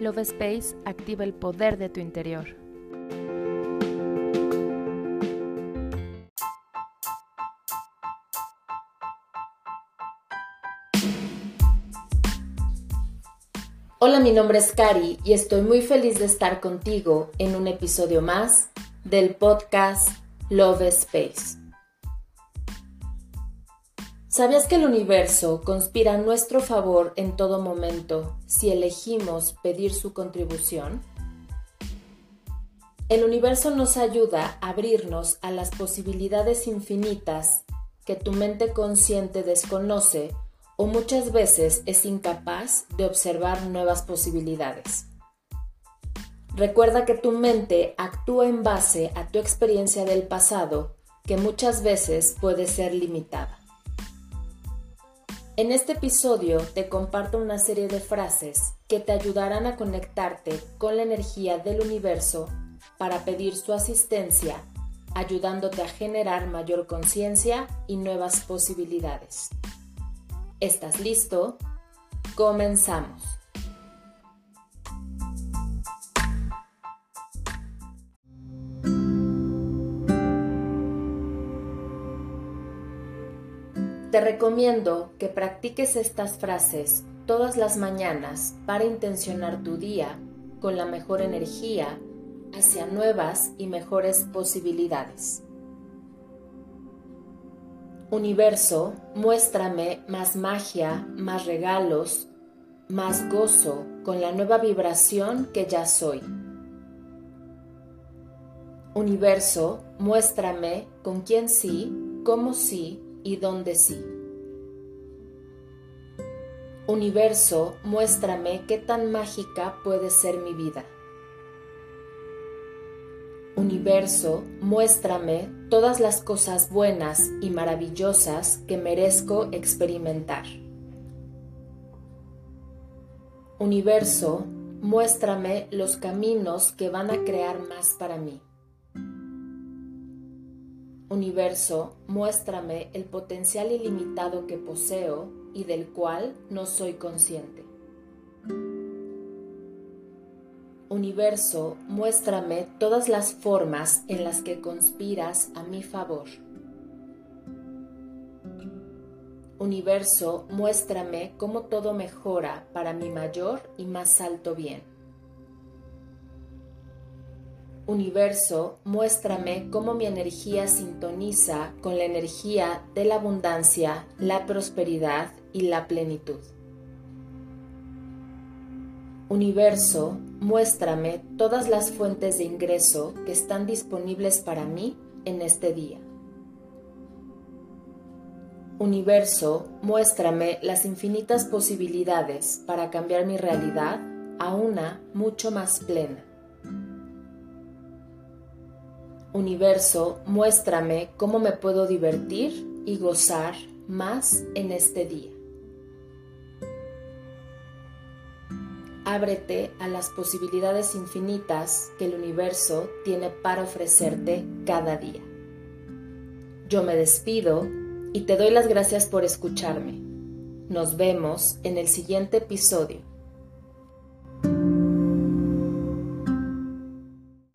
Love Space activa el poder de tu interior. Hola, mi nombre es Cari y estoy muy feliz de estar contigo en un episodio más del podcast Love Space. ¿Sabías que el universo conspira a nuestro favor en todo momento si elegimos pedir su contribución? El universo nos ayuda a abrirnos a las posibilidades infinitas que tu mente consciente desconoce o muchas veces es incapaz de observar nuevas posibilidades. Recuerda que tu mente actúa en base a tu experiencia del pasado que muchas veces puede ser limitada. En este episodio te comparto una serie de frases que te ayudarán a conectarte con la energía del universo para pedir su asistencia, ayudándote a generar mayor conciencia y nuevas posibilidades. ¿Estás listo? Comenzamos. Te recomiendo que practiques estas frases todas las mañanas para intencionar tu día con la mejor energía hacia nuevas y mejores posibilidades. Universo, muéstrame más magia, más regalos, más gozo con la nueva vibración que ya soy. Universo, muéstrame con quién sí, cómo sí y dónde sí. Universo, muéstrame qué tan mágica puede ser mi vida. Universo, muéstrame todas las cosas buenas y maravillosas que merezco experimentar. Universo, muéstrame los caminos que van a crear más para mí. Universo, muéstrame el potencial ilimitado que poseo y del cual no soy consciente. Universo, muéstrame todas las formas en las que conspiras a mi favor. Universo, muéstrame cómo todo mejora para mi mayor y más alto bien. Universo, muéstrame cómo mi energía sintoniza con la energía de la abundancia, la prosperidad y la plenitud. Universo, muéstrame todas las fuentes de ingreso que están disponibles para mí en este día. Universo, muéstrame las infinitas posibilidades para cambiar mi realidad a una mucho más plena. Universo, muéstrame cómo me puedo divertir y gozar más en este día. Ábrete a las posibilidades infinitas que el universo tiene para ofrecerte cada día. Yo me despido y te doy las gracias por escucharme. Nos vemos en el siguiente episodio.